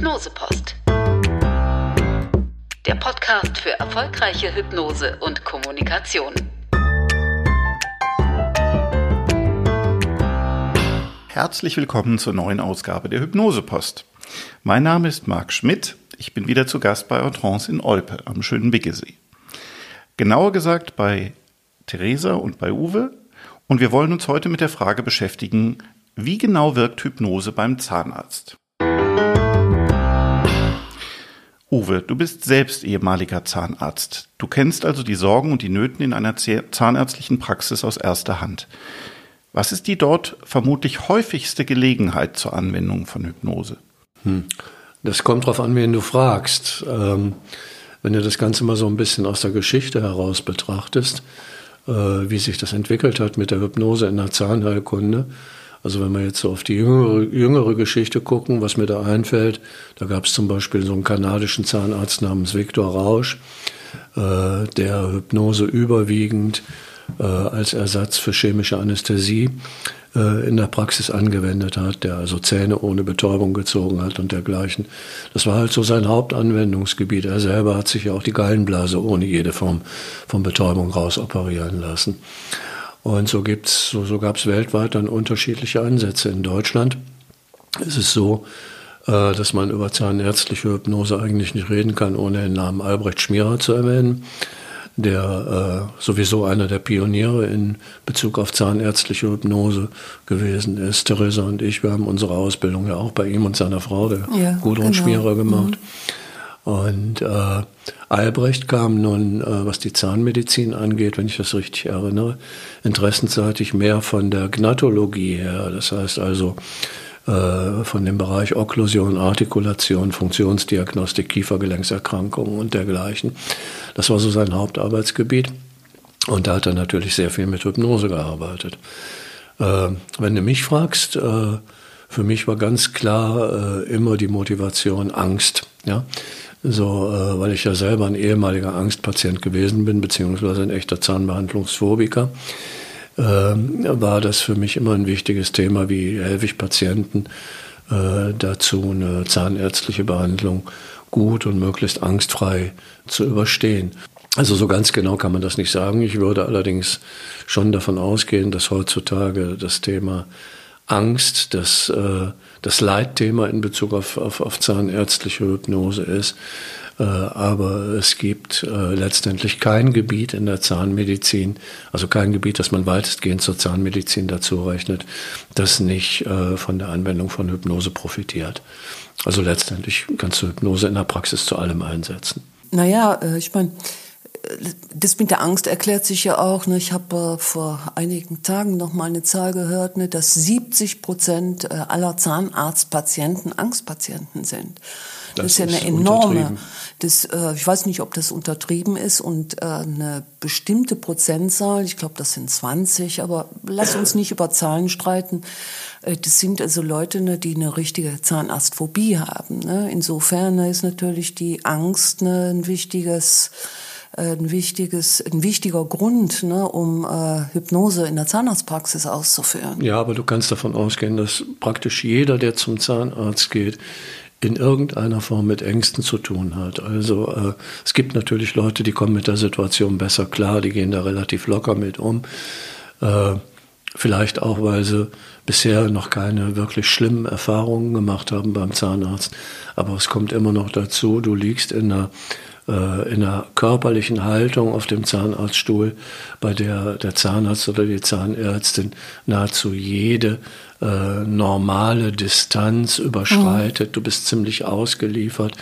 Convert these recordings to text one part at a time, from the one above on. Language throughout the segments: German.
Hypnosepost. Der Podcast für erfolgreiche Hypnose und Kommunikation. Herzlich willkommen zur neuen Ausgabe der Hypnosepost. Mein Name ist Marc Schmidt. Ich bin wieder zu Gast bei Entrance in Olpe am schönen Biggesee. Genauer gesagt bei Theresa und bei Uwe. Und wir wollen uns heute mit der Frage beschäftigen, wie genau wirkt Hypnose beim Zahnarzt? Uwe, du bist selbst ehemaliger Zahnarzt. Du kennst also die Sorgen und die Nöten in einer zahnärztlichen Praxis aus erster Hand. Was ist die dort vermutlich häufigste Gelegenheit zur Anwendung von Hypnose? Hm. Das kommt darauf an, wen du fragst. Ähm, wenn du das Ganze mal so ein bisschen aus der Geschichte heraus betrachtest, äh, wie sich das entwickelt hat mit der Hypnose in der Zahnheilkunde, also wenn wir jetzt so auf die jüngere, jüngere Geschichte gucken, was mir da einfällt, da gab es zum Beispiel so einen kanadischen Zahnarzt namens Viktor Rausch, äh, der Hypnose überwiegend äh, als Ersatz für chemische Anästhesie äh, in der Praxis angewendet hat, der also Zähne ohne Betäubung gezogen hat und dergleichen. Das war halt so sein Hauptanwendungsgebiet. Er selber hat sich ja auch die Gallenblase ohne jede Form von Betäubung rausoperieren lassen. Und so gibt's, so, so gab es weltweit dann unterschiedliche Ansätze. In Deutschland ist es so, äh, dass man über zahnärztliche Hypnose eigentlich nicht reden kann, ohne den Namen Albrecht Schmierer zu erwähnen, der äh, sowieso einer der Pioniere in Bezug auf zahnärztliche Hypnose gewesen ist. Theresa und ich, wir haben unsere Ausbildung ja auch bei ihm und seiner Frau, der ja, Gudrun genau. Schmierer, gemacht. Mhm. Und äh, Albrecht kam nun, äh, was die Zahnmedizin angeht, wenn ich das richtig erinnere, interessenseitig mehr von der Gnatologie her. Das heißt also äh, von dem Bereich Okklusion, Artikulation, Funktionsdiagnostik, Kiefergelenkserkrankungen und dergleichen. Das war so sein Hauptarbeitsgebiet. Und da hat er natürlich sehr viel mit Hypnose gearbeitet. Äh, wenn du mich fragst, äh, für mich war ganz klar äh, immer die Motivation Angst. Ja? So, äh, weil ich ja selber ein ehemaliger Angstpatient gewesen bin, beziehungsweise ein echter Zahnbehandlungsphobiker, äh, war das für mich immer ein wichtiges Thema, wie helfe ich Patienten äh, dazu, eine zahnärztliche Behandlung gut und möglichst angstfrei zu überstehen. Also so ganz genau kann man das nicht sagen. Ich würde allerdings schon davon ausgehen, dass heutzutage das Thema Angst, das, äh, das Leitthema in Bezug auf, auf, auf zahnärztliche Hypnose ist. Äh, aber es gibt äh, letztendlich kein Gebiet in der Zahnmedizin, also kein Gebiet, das man weitestgehend zur Zahnmedizin dazu rechnet, das nicht äh, von der Anwendung von Hypnose profitiert. Also letztendlich kannst du Hypnose in der Praxis zu allem einsetzen. Naja, ich meine, das mit der Angst erklärt sich ja auch. Ne? Ich habe äh, vor einigen Tagen noch mal eine Zahl gehört, ne, dass 70 Prozent äh, aller Zahnarztpatienten Angstpatienten sind. Das, das ist ja eine enorme. Das, äh, ich weiß nicht, ob das untertrieben ist und äh, eine bestimmte Prozentzahl, ich glaube, das sind 20, aber lass uns nicht über Zahlen streiten. Äh, das sind also Leute, ne, die eine richtige Zahnarztphobie haben. Ne? Insofern ne, ist natürlich die Angst ne, ein wichtiges ein wichtiges, ein wichtiger Grund, ne, um äh, Hypnose in der Zahnarztpraxis auszuführen. Ja, aber du kannst davon ausgehen, dass praktisch jeder, der zum Zahnarzt geht, in irgendeiner Form mit Ängsten zu tun hat. Also äh, es gibt natürlich Leute, die kommen mit der Situation besser klar, die gehen da relativ locker mit um. Äh, vielleicht auch, weil sie bisher noch keine wirklich schlimmen Erfahrungen gemacht haben beim Zahnarzt. Aber es kommt immer noch dazu, du liegst in einer in einer körperlichen Haltung auf dem Zahnarztstuhl, bei der der Zahnarzt oder die Zahnärztin nahezu jede äh, normale Distanz überschreitet. Mhm. Du bist ziemlich ausgeliefert.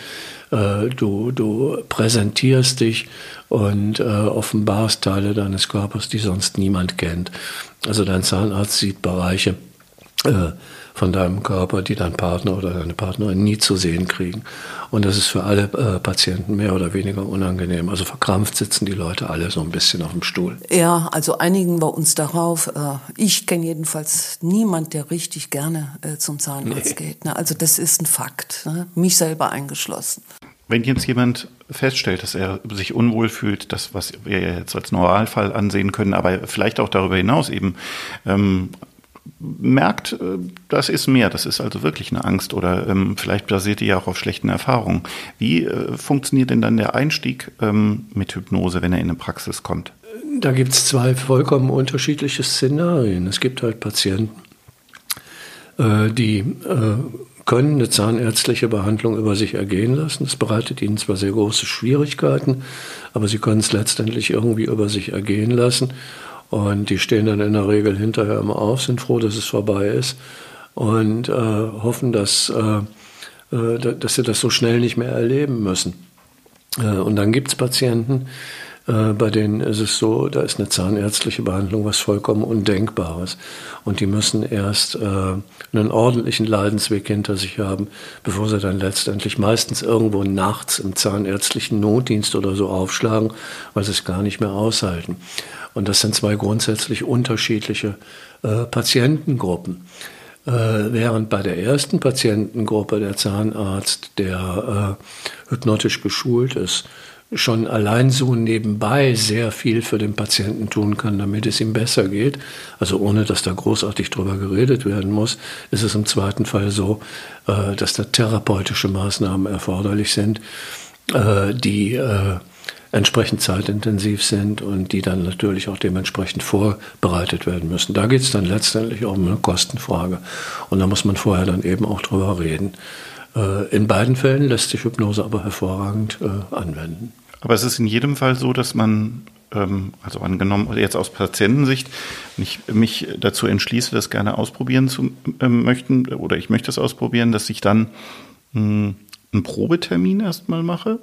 Äh, du, du präsentierst dich und äh, offenbarst Teile deines Körpers, die sonst niemand kennt. Also dein Zahnarzt sieht Bereiche, äh, von deinem Körper, die dein Partner oder deine Partnerin nie zu sehen kriegen. Und das ist für alle äh, Patienten mehr oder weniger unangenehm. Also verkrampft sitzen die Leute alle so ein bisschen auf dem Stuhl. Ja, also einigen wir uns darauf. Äh, ich kenne jedenfalls niemand, der richtig gerne äh, zum Zahnarzt nee. geht. Ne? Also das ist ein Fakt, ne? mich selber eingeschlossen. Wenn jetzt jemand feststellt, dass er sich unwohl fühlt, das, was wir jetzt als Normalfall ansehen können, aber vielleicht auch darüber hinaus eben ähm, merkt, äh, das ist mehr, das ist also wirklich eine Angst oder ähm, vielleicht basiert die ja auch auf schlechten Erfahrungen. Wie äh, funktioniert denn dann der Einstieg ähm, mit Hypnose, wenn er in eine Praxis kommt? Da gibt es zwei vollkommen unterschiedliche Szenarien. Es gibt halt Patienten, äh, die äh, können eine zahnärztliche Behandlung über sich ergehen lassen. Das bereitet ihnen zwar sehr große Schwierigkeiten, aber sie können es letztendlich irgendwie über sich ergehen lassen. Und die stehen dann in der Regel hinterher immer auf, sind froh, dass es vorbei ist und äh, hoffen, dass, äh, äh dass sie das so schnell nicht mehr erleben müssen. Äh, und dann gibt es Patienten, bei denen ist es so, da ist eine zahnärztliche Behandlung was vollkommen Undenkbares. Und die müssen erst äh, einen ordentlichen Leidensweg hinter sich haben, bevor sie dann letztendlich meistens irgendwo nachts im zahnärztlichen Notdienst oder so aufschlagen, weil sie es gar nicht mehr aushalten. Und das sind zwei grundsätzlich unterschiedliche äh, Patientengruppen. Äh, während bei der ersten Patientengruppe der Zahnarzt, der äh, hypnotisch geschult ist, schon allein so nebenbei sehr viel für den Patienten tun kann, damit es ihm besser geht, also ohne dass da großartig drüber geredet werden muss, ist es im zweiten Fall so, äh, dass da therapeutische Maßnahmen erforderlich sind, äh, die äh, entsprechend zeitintensiv sind und die dann natürlich auch dementsprechend vorbereitet werden müssen. Da geht es dann letztendlich auch um eine Kostenfrage und da muss man vorher dann eben auch drüber reden. In beiden Fällen lässt sich Hypnose aber hervorragend anwenden. Aber es ist in jedem Fall so, dass man, ähm, also angenommen, jetzt aus Patientensicht, ich mich dazu entschließe, das gerne ausprobieren zu ähm, möchten, oder ich möchte es ausprobieren, dass ich dann mh, hm, einen Probetermin erstmal mache?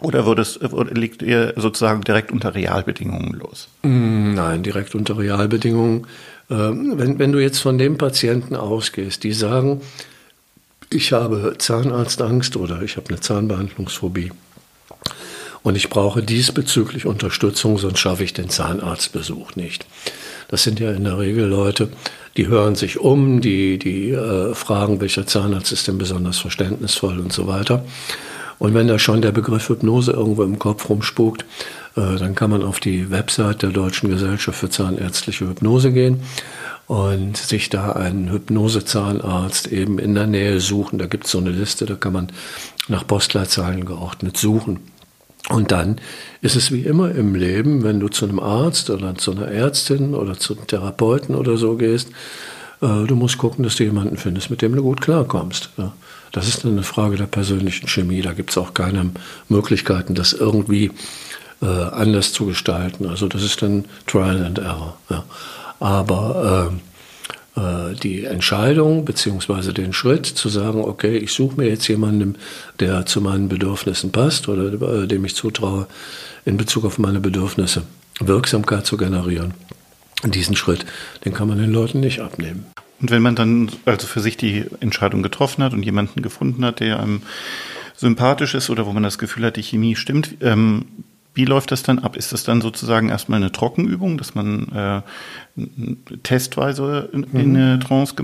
Oder wird es, liegt ihr sozusagen direkt unter Realbedingungen los? Mm, nein, direkt unter Realbedingungen. Ähm, wenn, wenn du jetzt von dem Patienten ausgehst, die sagen, ich habe Zahnarztangst oder ich habe eine Zahnbehandlungsphobie und ich brauche diesbezüglich Unterstützung, sonst schaffe ich den Zahnarztbesuch nicht. Das sind ja in der Regel Leute, die hören sich um, die, die äh, fragen, welcher Zahnarzt ist denn besonders verständnisvoll und so weiter. Und wenn da schon der Begriff Hypnose irgendwo im Kopf rumspukt, äh, dann kann man auf die Website der Deutschen Gesellschaft für Zahnärztliche Hypnose gehen und sich da einen Hypnosezahnarzt eben in der Nähe suchen. Da gibt es so eine Liste, da kann man nach Postleitzahlen geordnet suchen. Und dann ist es wie immer im Leben, wenn du zu einem Arzt oder zu einer Ärztin oder zu einem Therapeuten oder so gehst, äh, du musst gucken, dass du jemanden findest, mit dem du gut klarkommst. Ja. Das ist eine Frage der persönlichen Chemie. Da gibt es auch keine Möglichkeiten, das irgendwie äh, anders zu gestalten. Also das ist dann Trial and Error. Ja. Aber äh, die Entscheidung beziehungsweise den Schritt zu sagen, okay, ich suche mir jetzt jemanden, der zu meinen Bedürfnissen passt oder äh, dem ich zutraue, in Bezug auf meine Bedürfnisse Wirksamkeit zu generieren. Diesen Schritt, den kann man den Leuten nicht abnehmen. Und wenn man dann also für sich die Entscheidung getroffen hat und jemanden gefunden hat, der einem sympathisch ist oder wo man das Gefühl hat, die Chemie stimmt, ähm, wie läuft das dann ab? Ist das dann sozusagen erstmal eine Trockenübung, dass man äh, testweise in, in, eine Trance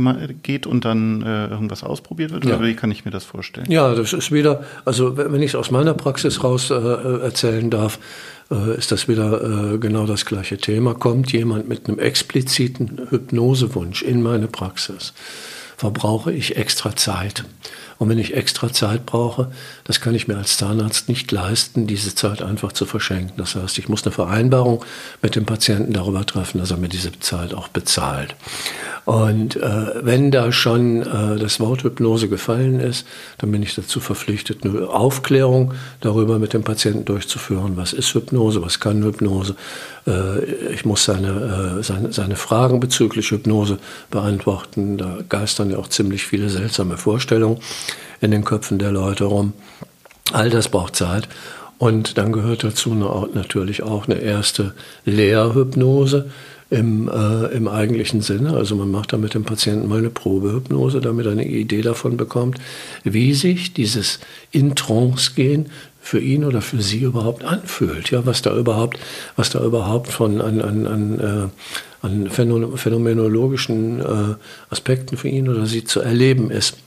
geht und dann äh, irgendwas ausprobiert wird? Ja. Oder wie kann ich mir das vorstellen? Ja, das ist wieder, also wenn ich es aus meiner Praxis raus äh, erzählen darf, äh, ist das wieder äh, genau das gleiche Thema. Kommt jemand mit einem expliziten Hypnosewunsch in meine Praxis, verbrauche ich extra Zeit. Und wenn ich extra Zeit brauche, das kann ich mir als Zahnarzt nicht leisten, diese Zeit einfach zu verschenken. Das heißt, ich muss eine Vereinbarung mit dem Patienten darüber treffen, dass er mir diese Zeit auch bezahlt. Und äh, wenn da schon äh, das Wort Hypnose gefallen ist, dann bin ich dazu verpflichtet, eine Aufklärung darüber mit dem Patienten durchzuführen. Was ist Hypnose? Was kann Hypnose? Äh, ich muss seine, äh, seine, seine Fragen bezüglich Hypnose beantworten. Da geistern ja auch ziemlich viele seltsame Vorstellungen in den Köpfen der Leute rum. All das braucht Zeit. Und dann gehört dazu natürlich auch eine erste Lehrhypnose im, äh, im eigentlichen Sinne. Also man macht da mit dem Patienten mal eine Probehypnose, damit er eine Idee davon bekommt, wie sich dieses in Trance gehen für ihn oder für sie überhaupt anfühlt. Ja, was da überhaupt, was da überhaupt von an, an, an, äh, an phänomenologischen äh, Aspekten für ihn oder sie zu erleben ist.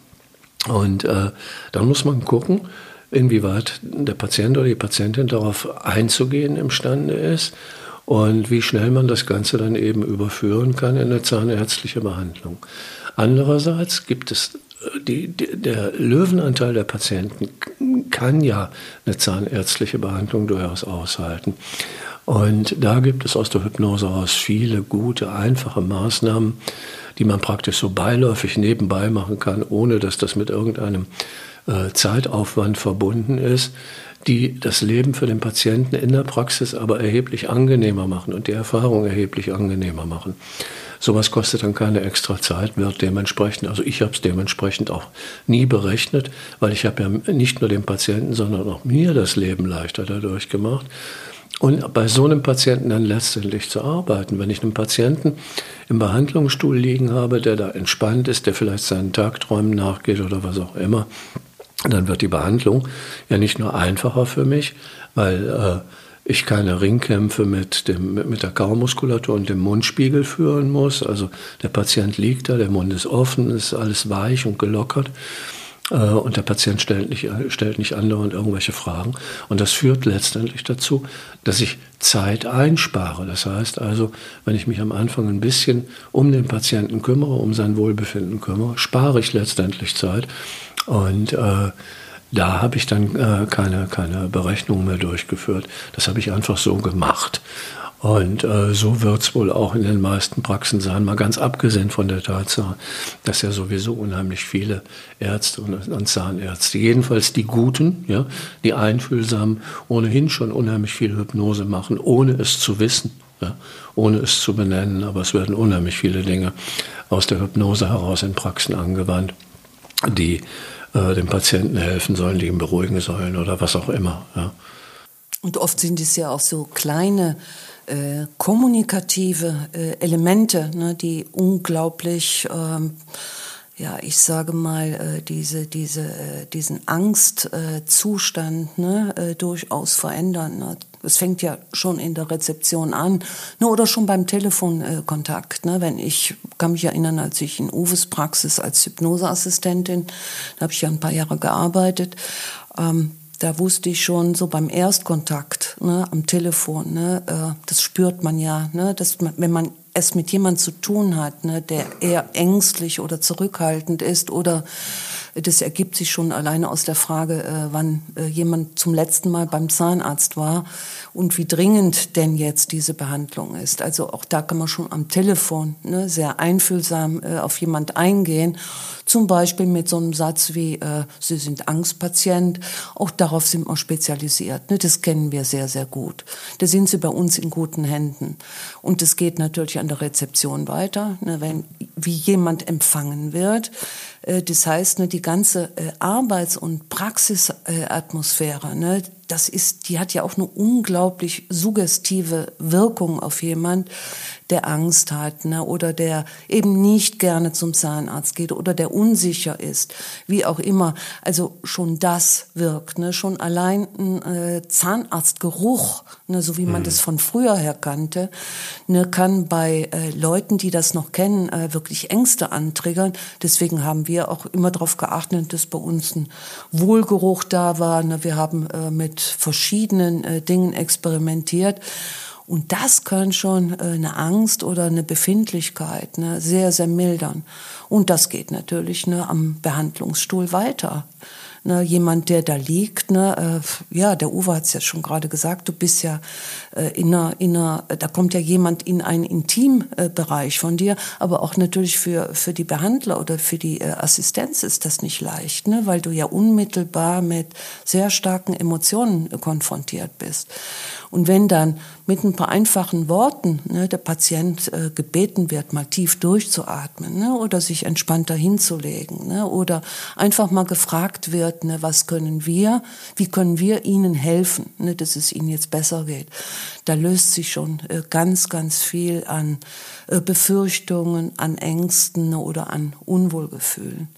Und äh, dann muss man gucken, inwieweit der Patient oder die Patientin darauf einzugehen imstande ist und wie schnell man das Ganze dann eben überführen kann in eine zahnärztliche Behandlung. Andererseits gibt es die, der Löwenanteil der Patienten kann ja eine zahnärztliche Behandlung durchaus aushalten. Und da gibt es aus der Hypnose aus viele gute, einfache Maßnahmen, die man praktisch so beiläufig nebenbei machen kann, ohne dass das mit irgendeinem äh, Zeitaufwand verbunden ist, die das Leben für den Patienten in der Praxis aber erheblich angenehmer machen und die Erfahrung erheblich angenehmer machen. Sowas kostet dann keine extra Zeit, wird dementsprechend, also ich habe es dementsprechend auch nie berechnet, weil ich habe ja nicht nur dem Patienten, sondern auch mir das Leben leichter dadurch gemacht. Und bei so einem Patienten dann letztendlich zu arbeiten, wenn ich einen Patienten im Behandlungsstuhl liegen habe, der da entspannt ist, der vielleicht seinen Tagträumen nachgeht oder was auch immer, dann wird die Behandlung ja nicht nur einfacher für mich, weil äh, ich keine Ringkämpfe mit, dem, mit der Kaumuskulatur und dem Mundspiegel führen muss. Also der Patient liegt da, der Mund ist offen, ist alles weich und gelockert. Äh, und der Patient stellt nicht, stellt nicht andauernd irgendwelche Fragen. Und das führt letztendlich dazu, dass ich Zeit einspare. Das heißt also, wenn ich mich am Anfang ein bisschen um den Patienten kümmere, um sein Wohlbefinden kümmere, spare ich letztendlich Zeit. Und äh, da habe ich dann äh, keine, keine Berechnung mehr durchgeführt. Das habe ich einfach so gemacht. Und äh, so wird es wohl auch in den meisten Praxen sein, mal ganz abgesehen von der Tatsache, dass ja sowieso unheimlich viele Ärzte und, und Zahnärzte, jedenfalls die Guten, ja, die Einfühlsamen, ohnehin schon unheimlich viel Hypnose machen, ohne es zu wissen, ja, ohne es zu benennen. Aber es werden unheimlich viele Dinge aus der Hypnose heraus in Praxen angewandt, die äh, dem Patienten helfen sollen, die ihn beruhigen sollen oder was auch immer. Ja. Und oft sind es ja auch so kleine äh, kommunikative äh, Elemente, ne, die unglaublich, ähm, ja, ich sage mal, äh, diese, diese, äh, diesen Angstzustand ne, äh, durchaus verändern. Ne. Das fängt ja schon in der Rezeption an, ne, oder schon beim Telefonkontakt. Ne, wenn ich kann mich erinnern, als ich in Uwes Praxis als Hypnoseassistentin, da habe ich ja ein paar Jahre gearbeitet. Ähm, da wusste ich schon so beim Erstkontakt ne, am Telefon, ne, äh, das spürt man ja, ne, dass man, wenn man es mit jemand zu tun hat, ne, der eher ängstlich oder zurückhaltend ist oder das ergibt sich schon alleine aus der Frage, äh, wann äh, jemand zum letzten Mal beim Zahnarzt war und wie dringend denn jetzt diese Behandlung ist. Also auch da kann man schon am Telefon ne, sehr einfühlsam äh, auf jemand eingehen. Zum Beispiel mit so einem Satz wie, äh, Sie sind Angstpatient. Auch darauf sind wir spezialisiert. Ne? Das kennen wir sehr, sehr gut. Da sind Sie bei uns in guten Händen. Und es geht natürlich an der Rezeption weiter, ne? wenn, wie jemand empfangen wird. Äh, das heißt, ne, die ganze äh, Arbeits- und Praxisatmosphäre, ne, das ist, die hat ja auch eine unglaublich suggestive Wirkung auf jemand, der Angst hat ne, oder der eben nicht gerne zum Zahnarzt geht oder der unsicher ist, wie auch immer. Also schon das wirkt. Ne, schon allein ein äh, Zahnarztgeruch, ne, so wie man mhm. das von früher her kannte, ne, kann bei äh, Leuten, die das noch kennen, äh, wirklich Ängste antriggern. Deswegen haben wir auch immer darauf geachtet, dass bei uns ein Wohlgeruch da war. Ne, wir haben äh, mit verschiedenen äh, Dingen experimentiert. Und das kann schon äh, eine Angst oder eine Befindlichkeit ne, sehr, sehr mildern. Und das geht natürlich ne, am Behandlungsstuhl weiter ne, jemand, der da liegt. Ne, äh, ja, der Uwe hat es ja schon gerade gesagt, du bist ja äh, in einer, in einer, da kommt ja jemand in einen Intimbereich von dir, aber auch natürlich für, für die Behandler oder für die äh, Assistenz ist das nicht leicht, ne, weil du ja unmittelbar mit sehr starken Emotionen konfrontiert bist. Und wenn dann mit ein paar einfachen Worten ne, der Patient äh, gebeten wird, mal tief durchzuatmen ne, oder sich entspannter hinzulegen ne, oder einfach mal gefragt wird, ne, was können wir, wie können wir Ihnen helfen, ne, dass es Ihnen jetzt besser geht, da löst sich schon äh, ganz, ganz viel an äh, Befürchtungen, an Ängsten ne, oder an Unwohlgefühlen.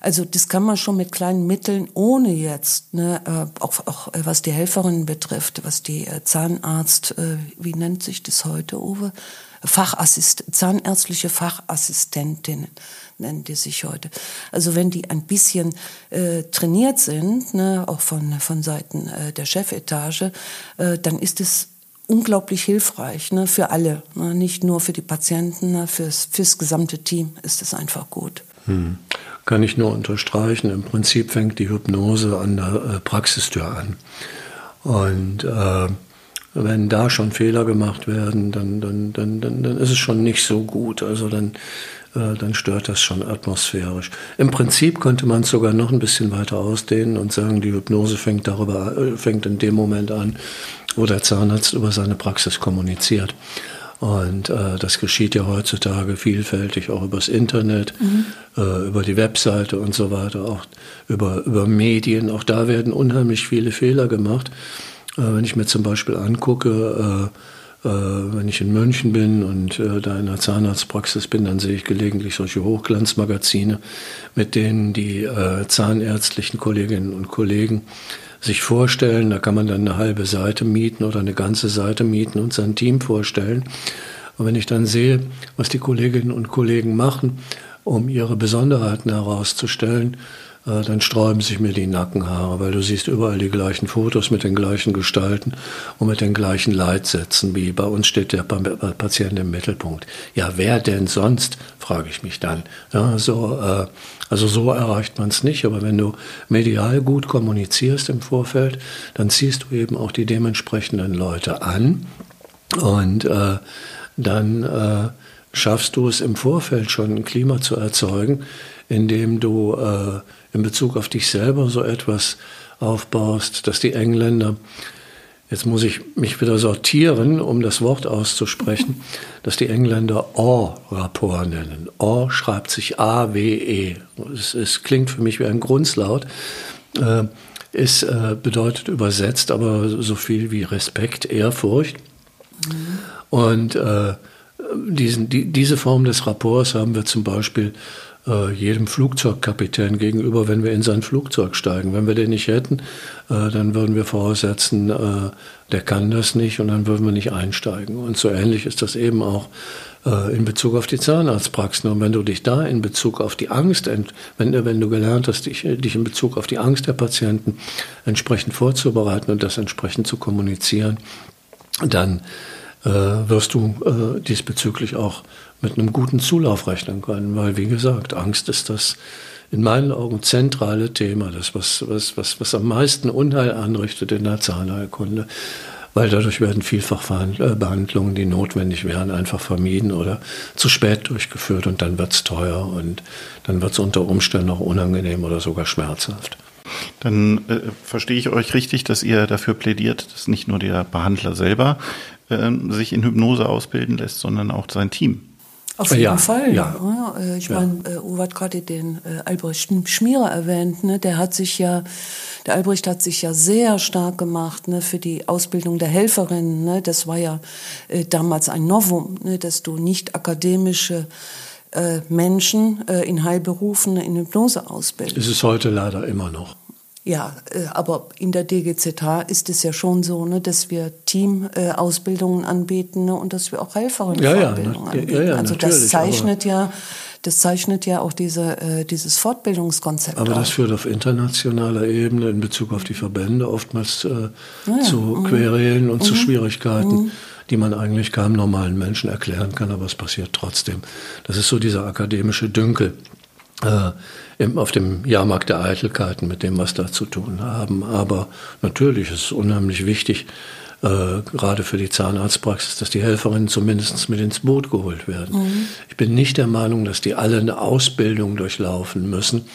Also das kann man schon mit kleinen Mitteln, ohne jetzt, ne, äh, auch, auch äh, was die Helferinnen betrifft, was die äh, Zahnarzt, wie nennt sich das heute, Uwe? Fachassist Zahnärztliche Fachassistentinnen nennen die sich heute. Also wenn die ein bisschen äh, trainiert sind, ne, auch von, von Seiten äh, der Chefetage, äh, dann ist es unglaublich hilfreich ne, für alle, ne, nicht nur für die Patienten, ne, fürs, fürs gesamte Team ist es einfach gut. Hm. Kann ich nur unterstreichen. Im Prinzip fängt die Hypnose an der äh, Praxistür an. Und äh, wenn da schon Fehler gemacht werden, dann, dann, dann, dann, dann ist es schon nicht so gut. Also dann, äh, dann stört das schon atmosphärisch. Im Prinzip könnte man es sogar noch ein bisschen weiter ausdehnen und sagen, die Hypnose fängt darüber, äh, fängt in dem Moment an, wo der Zahnarzt über seine Praxis kommuniziert. Und äh, das geschieht ja heutzutage vielfältig, auch übers Internet, mhm. äh, über die Webseite und so weiter, auch über, über Medien. Auch da werden unheimlich viele Fehler gemacht. Äh, wenn ich mir zum Beispiel angucke, äh, äh, wenn ich in München bin und äh, da in der Zahnarztpraxis bin, dann sehe ich gelegentlich solche Hochglanzmagazine, mit denen die zahnärztlichen Kolleginnen und Kollegen sich vorstellen, da kann man dann eine halbe Seite mieten oder eine ganze Seite mieten und sein Team vorstellen. Und wenn ich dann sehe, was die Kolleginnen und Kollegen machen, um ihre Besonderheiten herauszustellen, dann sträuben sich mir die Nackenhaare, weil du siehst überall die gleichen Fotos mit den gleichen Gestalten und mit den gleichen Leitsätzen, wie bei uns steht der Patient im Mittelpunkt. Ja, wer denn sonst, frage ich mich dann. Ja, so, äh, also so erreicht man es nicht, aber wenn du medial gut kommunizierst im Vorfeld, dann ziehst du eben auch die dementsprechenden Leute an und äh, dann äh, schaffst du es im Vorfeld schon ein Klima zu erzeugen, indem du äh, in Bezug auf dich selber so etwas aufbaust, dass die Engländer, jetzt muss ich mich wieder sortieren, um das Wort auszusprechen, dass die Engländer Or-Rapport nennen. Or schreibt sich A-W-E. Es, es, klingt für mich wie ein Grunzlaut. Äh, es äh, bedeutet übersetzt aber so viel wie Respekt, Ehrfurcht. Mhm. Und äh, diesen, die, diese Form des Rapports haben wir zum Beispiel äh, jedem Flugzeugkapitän gegenüber, wenn wir in sein Flugzeug steigen. Wenn wir den nicht hätten, äh, dann würden wir voraussetzen, äh, der kann das nicht und dann würden wir nicht einsteigen. Und so ähnlich ist das eben auch äh, in Bezug auf die Zahnarztpraxen. Und wenn du dich da in Bezug auf die Angst, wenn, wenn du gelernt hast, dich, dich in Bezug auf die Angst der Patienten entsprechend vorzubereiten und das entsprechend zu kommunizieren, dann äh, wirst du äh, diesbezüglich auch mit einem guten Zulauf rechnen können, weil wie gesagt, Angst ist das in meinen Augen zentrale Thema, das was, was, was, was am meisten Unheil anrichtet in der Zahnheilkunde, weil dadurch werden vielfach äh, Behandlungen, die notwendig wären, einfach vermieden oder zu spät durchgeführt und dann wird es teuer und dann wird es unter Umständen auch unangenehm oder sogar schmerzhaft. Dann äh, verstehe ich euch richtig, dass ihr dafür plädiert, dass nicht nur der Behandler selber äh, sich in Hypnose ausbilden lässt, sondern auch sein Team. Auf jeden ja, Fall. Ja. ja äh, ich ja. meine, äh, Uwe hat gerade den äh, Albrecht Schmierer erwähnt. Ne? Der hat sich ja, der Albrecht hat sich ja sehr stark gemacht ne, für die Ausbildung der Helferinnen. Ne? Das war ja äh, damals ein Novum, ne? dass du nicht akademische äh, Menschen äh, in Heilberufen in Hypnose ausbildest. Es ist heute leider immer noch. Ja, äh, aber in der DGZH ist es ja schon so, ne, dass wir Teamausbildungen anbieten ne, und dass wir auch Helferinnenfortbildungen ja, ja, anbieten. Ja, ja, also das zeichnet ja, das zeichnet ja auch diese, äh, dieses Fortbildungskonzept. Aber das führt auf internationaler Ebene in Bezug auf die Verbände oftmals äh, ja, zu mhm. Querelen und mhm. zu Schwierigkeiten. Mhm die man eigentlich keinem normalen Menschen erklären kann, aber es passiert trotzdem. Das ist so dieser akademische Dünkel äh, im, auf dem Jahrmarkt der Eitelkeiten mit dem, was da zu tun haben. Aber natürlich ist es unheimlich wichtig, äh, gerade für die Zahnarztpraxis, dass die Helferinnen zumindest mit ins Boot geholt werden. Mhm. Ich bin nicht der Meinung, dass die alle eine Ausbildung durchlaufen müssen.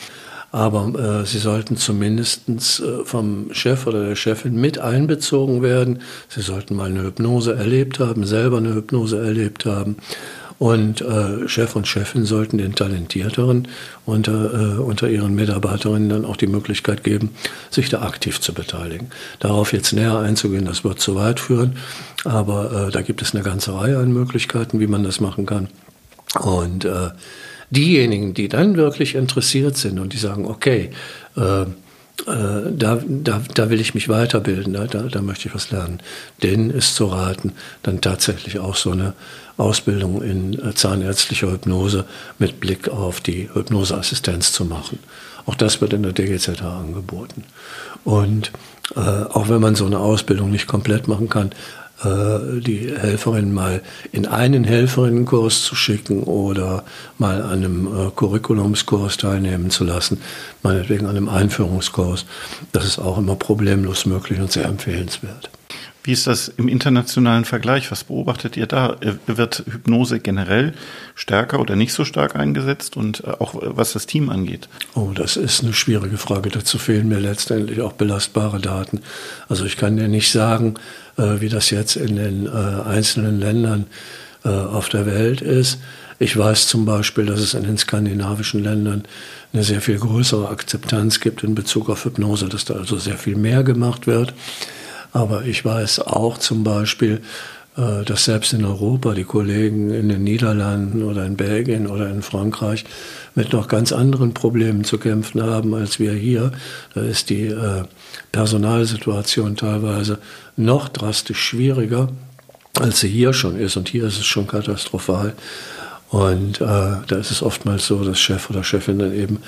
Aber äh, sie sollten zumindest äh, vom Chef oder der Chefin mit einbezogen werden. Sie sollten mal eine Hypnose erlebt haben, selber eine Hypnose erlebt haben. Und äh, Chef und Chefin sollten den Talentierteren unter, äh, unter ihren Mitarbeiterinnen dann auch die Möglichkeit geben, sich da aktiv zu beteiligen. Darauf jetzt näher einzugehen, das wird zu weit führen. Aber äh, da gibt es eine ganze Reihe an Möglichkeiten, wie man das machen kann. Und äh, diejenigen, die dann wirklich interessiert sind und die sagen, okay, äh, äh, da, da, da will ich mich weiterbilden, da, da, da möchte ich was lernen. Denen ist zu raten, dann tatsächlich auch so eine Ausbildung in äh, zahnärztlicher Hypnose mit Blick auf die Hypnoseassistenz zu machen. Auch das wird in der DGZH angeboten. Und äh, auch wenn man so eine Ausbildung nicht komplett machen kann, die Helferin mal in einen Helferinnenkurs zu schicken oder mal an einem äh, Curriculumskurs teilnehmen zu lassen, meinetwegen an einem Einführungskurs. Das ist auch immer problemlos möglich und sehr empfehlenswert. Wie ist das im internationalen Vergleich? Was beobachtet ihr da? Wird Hypnose generell stärker oder nicht so stark eingesetzt und äh, auch was das Team angeht? Oh, das ist eine schwierige Frage. Dazu fehlen mir letztendlich auch belastbare Daten. Also ich kann dir nicht sagen, äh, wie das jetzt in den äh, einzelnen Ländern auf der Welt ist. Ich weiß zum Beispiel, dass es in den skandinavischen Ländern eine sehr viel größere Akzeptanz gibt in Bezug auf Hypnose, dass da also sehr viel mehr gemacht wird. Aber ich weiß auch zum Beispiel, äh, dass selbst in Europa die Kollegen in den Niederlanden oder in Belgien oder in Frankreich mit noch ganz anderen Problemen zu kämpfen haben als wir hier. Da ist die äh, Personalsituation teilweise noch drastisch schwieriger, als sie hier schon ist. Und hier ist es schon katastrophal. Und äh, da ist es oftmals so, dass Chef oder Chefin dann eben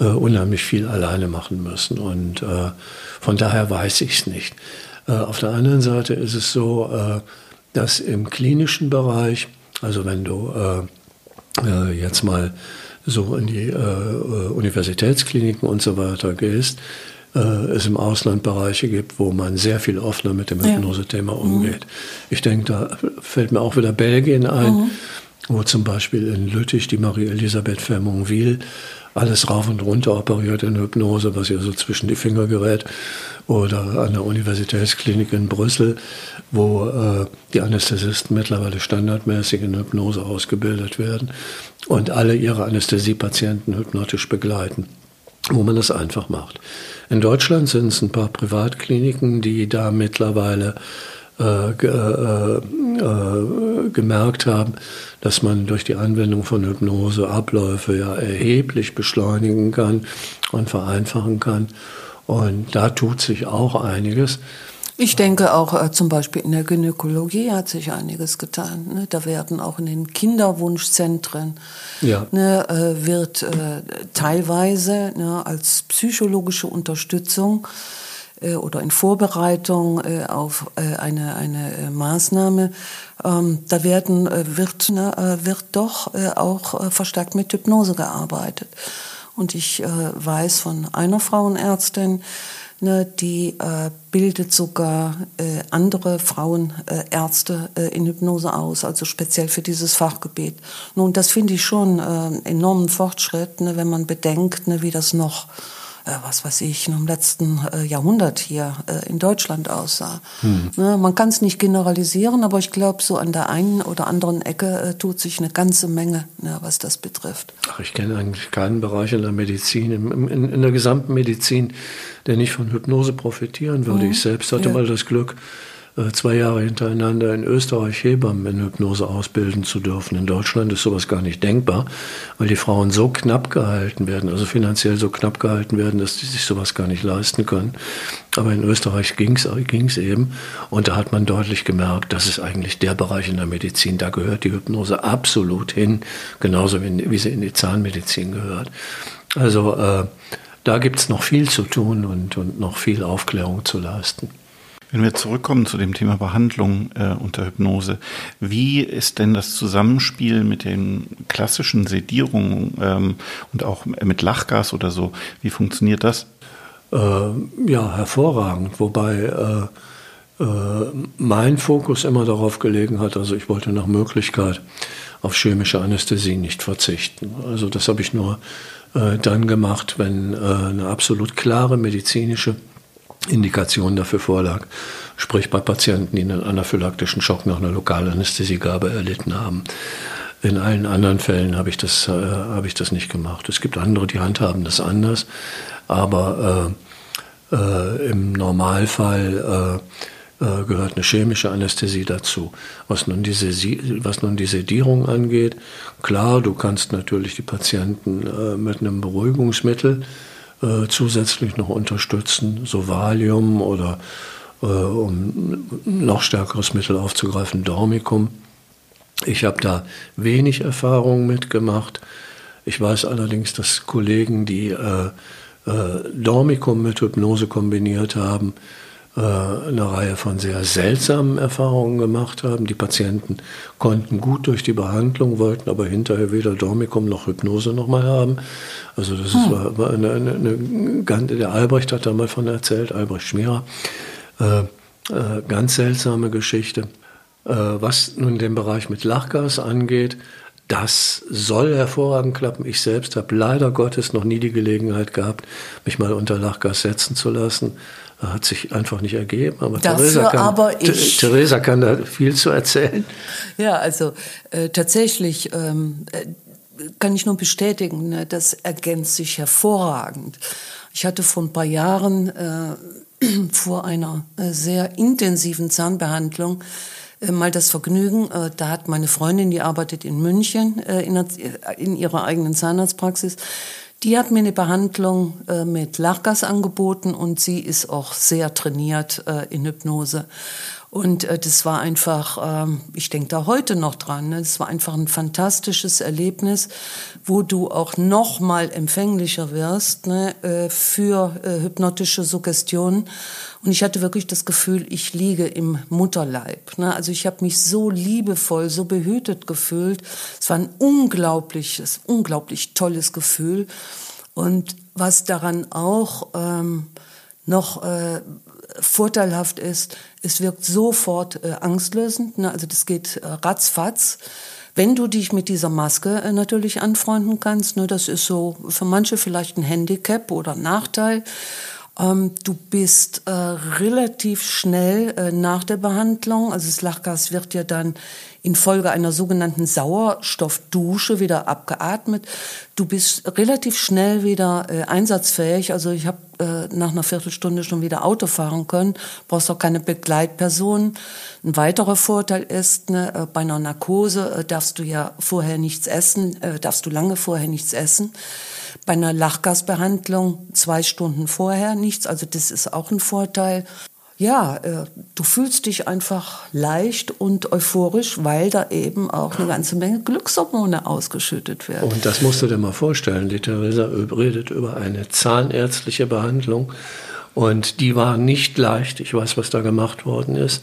äh, unheimlich viel alleine machen müssen. Und äh, von daher weiß ich es nicht. Äh, auf der anderen Seite ist es so, äh, dass im klinischen Bereich, also wenn du äh, jetzt mal so in die Universitätskliniken und so weiter gehst, es im Ausland Bereiche gibt, wo man sehr viel offener mit dem Hypnose-Thema umgeht. Mhm. Ich denke, da fällt mir auch wieder Belgien ein, mhm. wo zum Beispiel in Lüttich die Marie-Elisabeth Vermonville alles rauf und runter operiert in Hypnose, was ihr so zwischen die Finger gerät. Oder an der Universitätsklinik in Brüssel, wo äh, die Anästhesisten mittlerweile standardmäßig in Hypnose ausgebildet werden und alle ihre Anästhesiepatienten hypnotisch begleiten wo man das einfach macht. In Deutschland sind es ein paar Privatkliniken, die da mittlerweile äh, äh, äh, gemerkt haben, dass man durch die Anwendung von Hypnose Abläufe ja erheblich beschleunigen kann und vereinfachen kann. Und da tut sich auch einiges. Ich denke auch äh, zum Beispiel in der Gynäkologie hat sich einiges getan. Ne? Da werden auch in den Kinderwunschzentren ja. ne, äh, wird äh, teilweise ne, als psychologische Unterstützung äh, oder in Vorbereitung äh, auf äh, eine, eine Maßnahme, ähm, da werden, wird, ne, wird doch auch verstärkt mit Hypnose gearbeitet. Und ich weiß von einer Frauenärztin, ne, die bildet sogar andere Frauenärzte in Hypnose aus, also speziell für dieses Fachgebiet. Nun, das finde ich schon einen enormen Fortschritt, ne, wenn man bedenkt, ne, wie das noch äh, was weiß ich, im letzten äh, Jahrhundert hier äh, in Deutschland aussah. Hm. Ne, man kann es nicht generalisieren, aber ich glaube, so an der einen oder anderen Ecke tut sich eine ganze Menge, ne, was das betrifft. Ach, ich kenne eigentlich keinen Bereich in der Medizin, in, in, in, der gesamten Medizin, der nicht von Hypnose profitieren würde. Mhm. Ich selbst hatte ja. mal das Glück, äh, zwei Jahre hintereinander in Österreich Hebammen in Hypnose ausbilden zu dürfen. In Deutschland ist sowas gar nicht denkbar, weil die Frauen so knapp gehalten werden, also finanziell so knapp gehalten werden, dass sie sich sowas gar nicht leisten können. Aber in Österreich ging es eben und da hat man deutlich gemerkt, das ist eigentlich der Bereich in der Medizin, da gehört die Hypnose absolut hin, genauso wie, wie sie in die Zahnmedizin gehört. Also äh, da gibt es noch viel zu tun und, und noch viel Aufklärung zu leisten. Wenn wir zurückkommen zu dem Thema Behandlung äh, unter Hypnose, wie ist denn das Zusammenspiel mit den klassischen Sedierungen ähm, und auch mit Lachgas oder so? Wie funktioniert das? Äh, ja, hervorragend. Wobei äh, äh, mein Fokus immer darauf gelegen hat, also ich wollte nach Möglichkeit auf chemische Anästhesie nicht verzichten. Also das habe ich nur äh, dann gemacht, wenn äh, eine absolut klare medizinische Indikation dafür vorlag. Sprich bei Patienten, die einen anaphylaktischen Schock nach einer Lokalanästhesiegabe erlitten haben. In allen anderen Fällen habe ich, das, äh, habe ich das nicht gemacht. Es gibt andere, die handhaben das anders, aber äh, äh, im Normalfall äh, äh, gehört eine chemische Anästhesie dazu. Was nun, diese, was nun die Sedierung angeht, klar, du kannst natürlich die Patienten äh, mit einem Beruhigungsmittel äh, zusätzlich noch unterstützen, so Valium oder äh, um noch stärkeres Mittel aufzugreifen, Dormicum. Ich habe da wenig Erfahrung mitgemacht. Ich weiß allerdings, dass Kollegen, die äh, äh, Dormicum mit Hypnose kombiniert haben, eine Reihe von sehr seltsamen Erfahrungen gemacht haben. Die Patienten konnten gut durch die Behandlung, wollten aber hinterher weder Dormicum noch Hypnose nochmal haben. Also das hm. war, war eine, eine, eine, der Albrecht hat da mal von erzählt, Albrecht Schmierer. Äh, äh, ganz seltsame Geschichte. Äh, was nun den Bereich mit Lachgas angeht, das soll hervorragend klappen. Ich selbst habe leider Gottes noch nie die Gelegenheit gehabt, mich mal unter Lachgas setzen zu lassen. Hat sich einfach nicht ergeben. Aber, Theresa kann, aber ich. Theresa kann da viel zu erzählen. Ja, also äh, tatsächlich ähm, äh, kann ich nur bestätigen, ne, das ergänzt sich hervorragend. Ich hatte vor ein paar Jahren äh, vor einer äh, sehr intensiven Zahnbehandlung äh, mal das Vergnügen, da hat meine Freundin, die arbeitet in München in, in ihrer eigenen Zahnarztpraxis, die hat mir eine Behandlung äh, mit Lachgas angeboten und sie ist auch sehr trainiert äh, in Hypnose. Und äh, das war einfach, ähm, ich denke da heute noch dran, ne? das war einfach ein fantastisches Erlebnis, wo du auch noch mal empfänglicher wirst ne? äh, für äh, hypnotische Suggestionen. Und ich hatte wirklich das Gefühl, ich liege im Mutterleib. Ne? Also ich habe mich so liebevoll, so behütet gefühlt. Es war ein unglaubliches, unglaublich tolles Gefühl. Und was daran auch ähm, noch äh, vorteilhaft ist, es wirkt sofort äh, angstlösend. Ne? Also das geht äh, ratzfatz. Wenn du dich mit dieser Maske äh, natürlich anfreunden kannst, ne, das ist so für manche vielleicht ein Handicap oder ein Nachteil. Ähm, du bist äh, relativ schnell äh, nach der Behandlung, also das Lachgas wird ja dann infolge einer sogenannten Sauerstoffdusche wieder abgeatmet. Du bist relativ schnell wieder äh, einsatzfähig. Also ich habe äh, nach einer Viertelstunde schon wieder Auto fahren können. Brauchst auch keine Begleitperson. Ein weiterer Vorteil ist, ne, äh, bei einer Narkose äh, darfst du ja vorher nichts essen, äh, darfst du lange vorher nichts essen. Bei einer Lachgasbehandlung zwei Stunden vorher nichts. Also das ist auch ein Vorteil ja, äh, du fühlst dich einfach leicht und euphorisch, weil da eben auch eine ganze Menge Glückshormone ausgeschüttet werden. Und das musst du dir mal vorstellen. Die Theresa redet über eine zahnärztliche Behandlung. Und die war nicht leicht. Ich weiß, was da gemacht worden ist.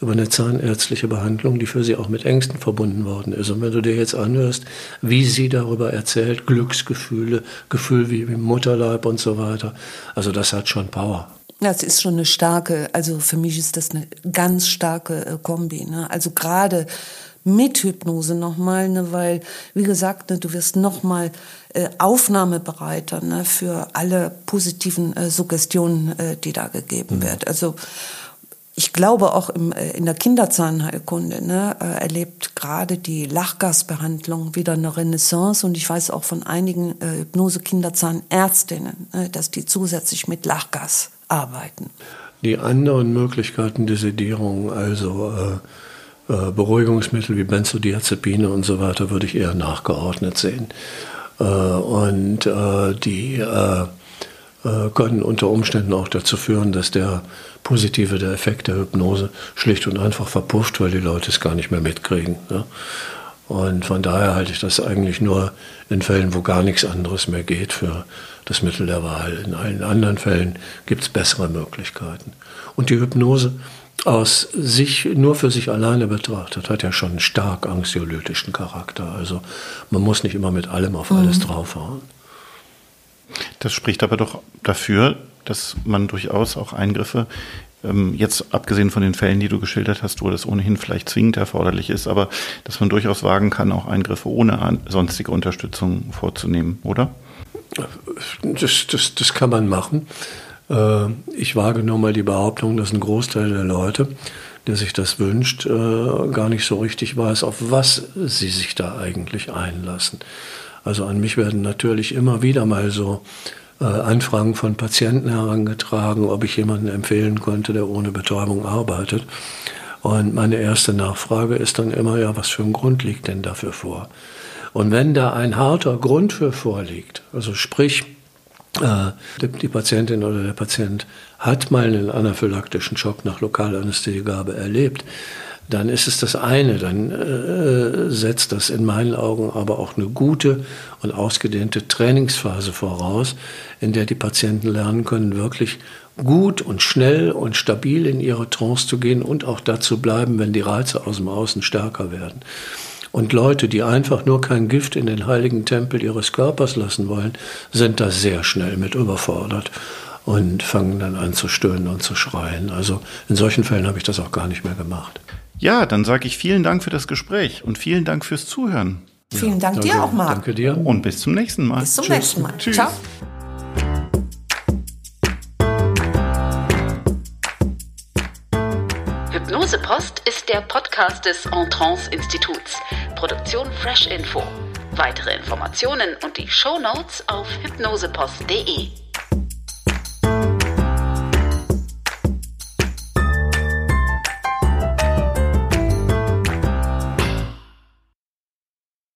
Über eine zahnärztliche Behandlung, die für sie auch mit Ängsten verbunden worden ist. Und wenn du dir jetzt anhörst, wie sie darüber erzählt, Glücksgefühle, Gefühl wie im Mutterleib und so weiter. Also das hat schon Power. Das ist schon eine starke, also für mich ist das eine ganz starke äh, Kombi. Ne? Also gerade mit Hypnose nochmal, ne, weil, wie gesagt, ne, du wirst nochmal äh, aufnahmebereiter ne, für alle positiven äh, Suggestionen, äh, die da gegeben mhm. wird. Also ich glaube auch im, äh, in der Kinderzahnheilkunde ne, äh, erlebt gerade die Lachgasbehandlung wieder eine Renaissance und ich weiß auch von einigen äh, Hypnose-Kinderzahnärztinnen, äh, dass die zusätzlich mit Lachgas arbeiten. Die anderen Möglichkeiten der Sedierung, also äh, äh, Beruhigungsmittel wie Benzodiazepine und so weiter, würde ich eher nachgeordnet sehen. Äh, und äh, die äh, äh, können unter Umständen auch dazu führen, dass der positive der Effekt der Hypnose schlicht und einfach verpufft, weil die Leute es gar nicht mehr mitkriegen. Ja? Und von daher halte ich das eigentlich nur in Fällen, wo gar nichts anderes mehr geht, für das Mittel der Wahl. In allen anderen Fällen gibt es bessere Möglichkeiten. Und die Hypnose aus sich, nur für sich alleine betrachtet, hat ja schon einen stark anxiolytischen Charakter. Also man muss nicht immer mit allem auf alles mhm. draufhauen. Das spricht aber doch dafür, dass man durchaus auch Eingriffe jetzt abgesehen von den Fällen, die du geschildert hast, wo das ohnehin vielleicht zwingend erforderlich ist, aber dass man durchaus wagen kann, auch Eingriffe ohne sonstige Unterstützung vorzunehmen, oder? Das, das, das kann man machen. Äh, ich wage nur mal die Behauptung, dass ein Großteil der Leute, der sich das wünscht, äh, gar nicht so richtig weiß, auf was sie sich da eigentlich einlassen. Also an mich werden natürlich immer wieder mal so Anfragen von Patienten herangetragen, ob ich jemanden empfehlen könnte, der ohne Betäubung arbeitet. Und meine erste Nachfrage ist dann immer, ja, was für ein Grund liegt denn dafür vor? Und wenn da ein harter Grund für vorliegt, also sprich, äh, die Patientin oder der Patient hat mal einen anaphylaktischen Schock nach Lokalanästhesiegabe erlebt, dann ist es das eine. Dann äh, setzt das in meinen Augen aber auch eine gute und ausgedehnte Trainingsphase voraus, in der die Patienten lernen können, wirklich gut und schnell und stabil in ihre Trance zu gehen und auch dazu bleiben, wenn die Reize aus dem Außen stärker werden. Und Leute, die einfach nur kein Gift in den heiligen Tempel ihres Körpers lassen wollen, sind da sehr schnell mit überfordert und fangen dann an zu stöhnen und zu schreien. Also in solchen Fällen habe ich das auch gar nicht mehr gemacht. Ja, dann sage ich vielen Dank für das Gespräch und vielen Dank fürs Zuhören. Vielen Dank danke, dir auch, Marc. Danke dir. Und bis zum nächsten Mal. Bis zum Tschüss. nächsten Mal. Tschüss. Ciao. Hypnose Post ist der Podcast des Entrance Instituts. Produktion Fresh Info. Weitere Informationen und die Show Notes auf hypnosepost.de.